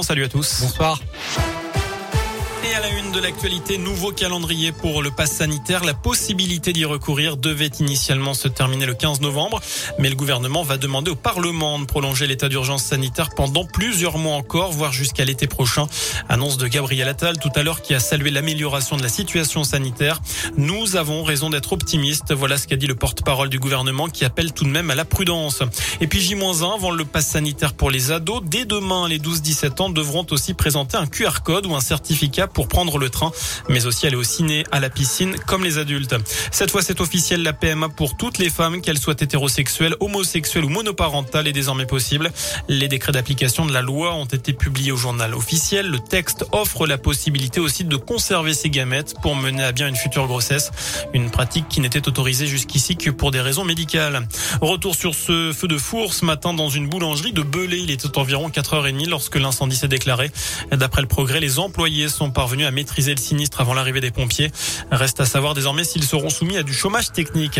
Salut à tous. Bonsoir. Et à la une de l'actualité, nouveau calendrier pour le pass sanitaire. La possibilité d'y recourir devait initialement se terminer le 15 novembre, mais le gouvernement va demander au Parlement de prolonger l'état d'urgence sanitaire pendant plusieurs mois encore, voire jusqu'à l'été prochain. Annonce de Gabriel Attal tout à l'heure qui a salué l'amélioration de la situation sanitaire. Nous avons raison d'être optimistes. Voilà ce qu'a dit le porte-parole du gouvernement qui appelle tout de même à la prudence. Et puis J-1 avant le pass sanitaire pour les ados. Dès demain, les 12-17 ans devront aussi présenter un QR code ou un certificat pour prendre le train, mais aussi aller au ciné, à la piscine, comme les adultes. Cette fois, c'est officiel, la PMA pour toutes les femmes, qu'elles soient hétérosexuelles, homosexuelles ou monoparentales, est désormais possible. Les décrets d'application de la loi ont été publiés au journal officiel. Le texte offre la possibilité aussi de conserver ses gamètes pour mener à bien une future grossesse. Une pratique qui n'était autorisée jusqu'ici que pour des raisons médicales. Retour sur ce feu de four ce matin dans une boulangerie de Belay. Il était environ 4h30 lorsque l'incendie s'est déclaré. D'après le progrès, les employés sont par parvenus à maîtriser le sinistre avant l'arrivée des pompiers. Reste à savoir désormais s'ils seront soumis à du chômage technique.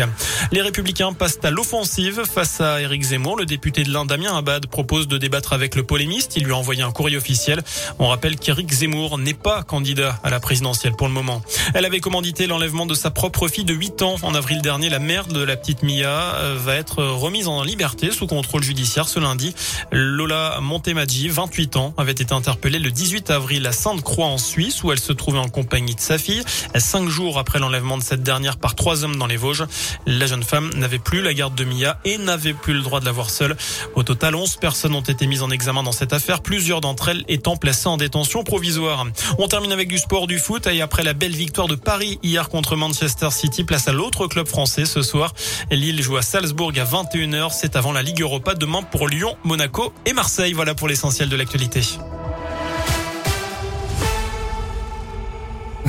Les républicains passent à l'offensive face à Éric Zemmour. Le député de l'Inde, Damien Abad, propose de débattre avec le polémiste. Il lui a envoyé un courrier officiel. On rappelle qu'Éric Zemmour n'est pas candidat à la présidentielle pour le moment. Elle avait commandité l'enlèvement de sa propre fille de 8 ans. En avril dernier, la mère de la petite Mia euh, va être remise en liberté sous contrôle judiciaire ce lundi. Lola Montemaggi, 28 ans, avait été interpellée le 18 avril à Sainte-Croix en Suisse où elle se trouvait en compagnie de sa fille. Cinq jours après l'enlèvement de cette dernière par trois hommes dans les Vosges, la jeune femme n'avait plus la garde de Mia et n'avait plus le droit de la voir seule. Au total, 11 personnes ont été mises en examen dans cette affaire, plusieurs d'entre elles étant placées en détention provisoire. On termine avec du sport, du foot et après la belle victoire de Paris hier contre Manchester City, place à l'autre club français ce soir. Lille joue à Salzbourg à 21h. C'est avant la Ligue Europa demain pour Lyon, Monaco et Marseille. Voilà pour l'essentiel de l'actualité.